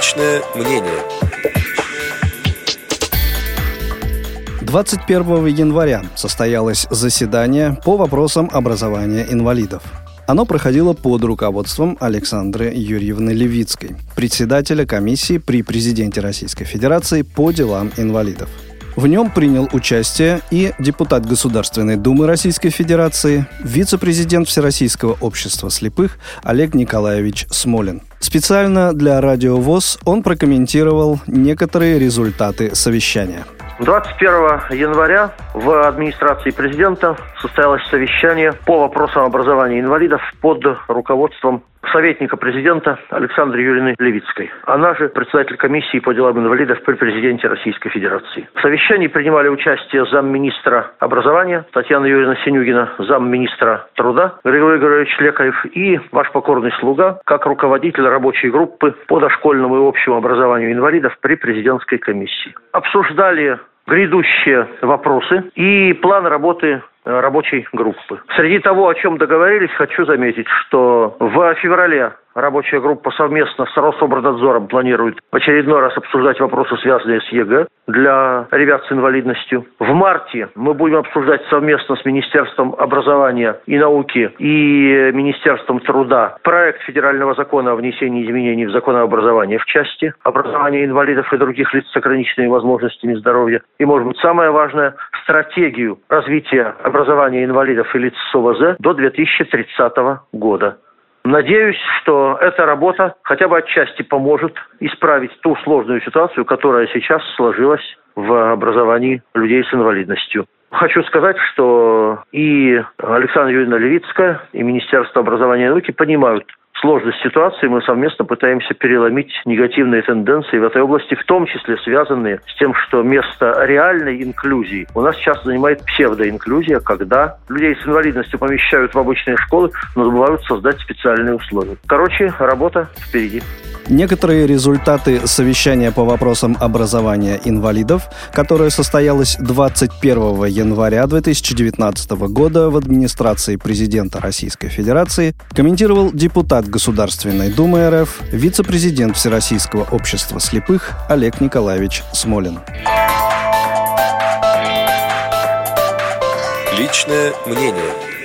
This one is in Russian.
Личное мнение. 21 января состоялось заседание по вопросам образования инвалидов. Оно проходило под руководством Александры Юрьевны Левицкой, председателя комиссии при президенте Российской Федерации по делам инвалидов. В нем принял участие и депутат Государственной Думы Российской Федерации, вице-президент Всероссийского общества слепых Олег Николаевич Смолин. Специально для Радио ВОЗ он прокомментировал некоторые результаты совещания – 21 января в администрации президента состоялось совещание по вопросам образования инвалидов под руководством советника президента Александры Юрьевны Левицкой. Она же председатель комиссии по делам инвалидов при президенте Российской Федерации. В совещании принимали участие замминистра образования Татьяна Юрьевна Синюгина, замминистра труда Григорий Григорьевич Лекарев и ваш покорный слуга, как руководитель рабочей группы по дошкольному и общему образованию инвалидов при президентской комиссии. Обсуждали грядущие вопросы и план работы рабочей группы. Среди того, о чем договорились, хочу заметить, что в феврале Рабочая группа совместно с Рособорнадзором планирует в очередной раз обсуждать вопросы, связанные с ЕГЭ для ребят с инвалидностью. В марте мы будем обсуждать совместно с Министерством образования и науки и Министерством труда проект федерального закона о внесении изменений в закон об образовании в части образования инвалидов и других лиц с ограниченными возможностями здоровья. И, может быть, самое важное, стратегию развития образования инвалидов и лиц с ОВЗ до 2030 года. Надеюсь, что эта работа хотя бы отчасти поможет исправить ту сложную ситуацию, которая сейчас сложилась в образовании людей с инвалидностью. Хочу сказать, что и Александра Юрьевна Левицкая, и Министерство образования и науки понимают сложность ситуации мы совместно пытаемся переломить негативные тенденции в этой области, в том числе связанные с тем, что место реальной инклюзии у нас сейчас занимает псевдоинклюзия, когда людей с инвалидностью помещают в обычные школы, но забывают создать специальные условия. Короче, работа впереди. Некоторые результаты совещания по вопросам образования инвалидов, которое состоялось 21 января 2019 года в администрации президента Российской Федерации, комментировал депутат Государственной Думы РФ, вице-президент Всероссийского общества слепых Олег Николаевич Смолин. Личное мнение –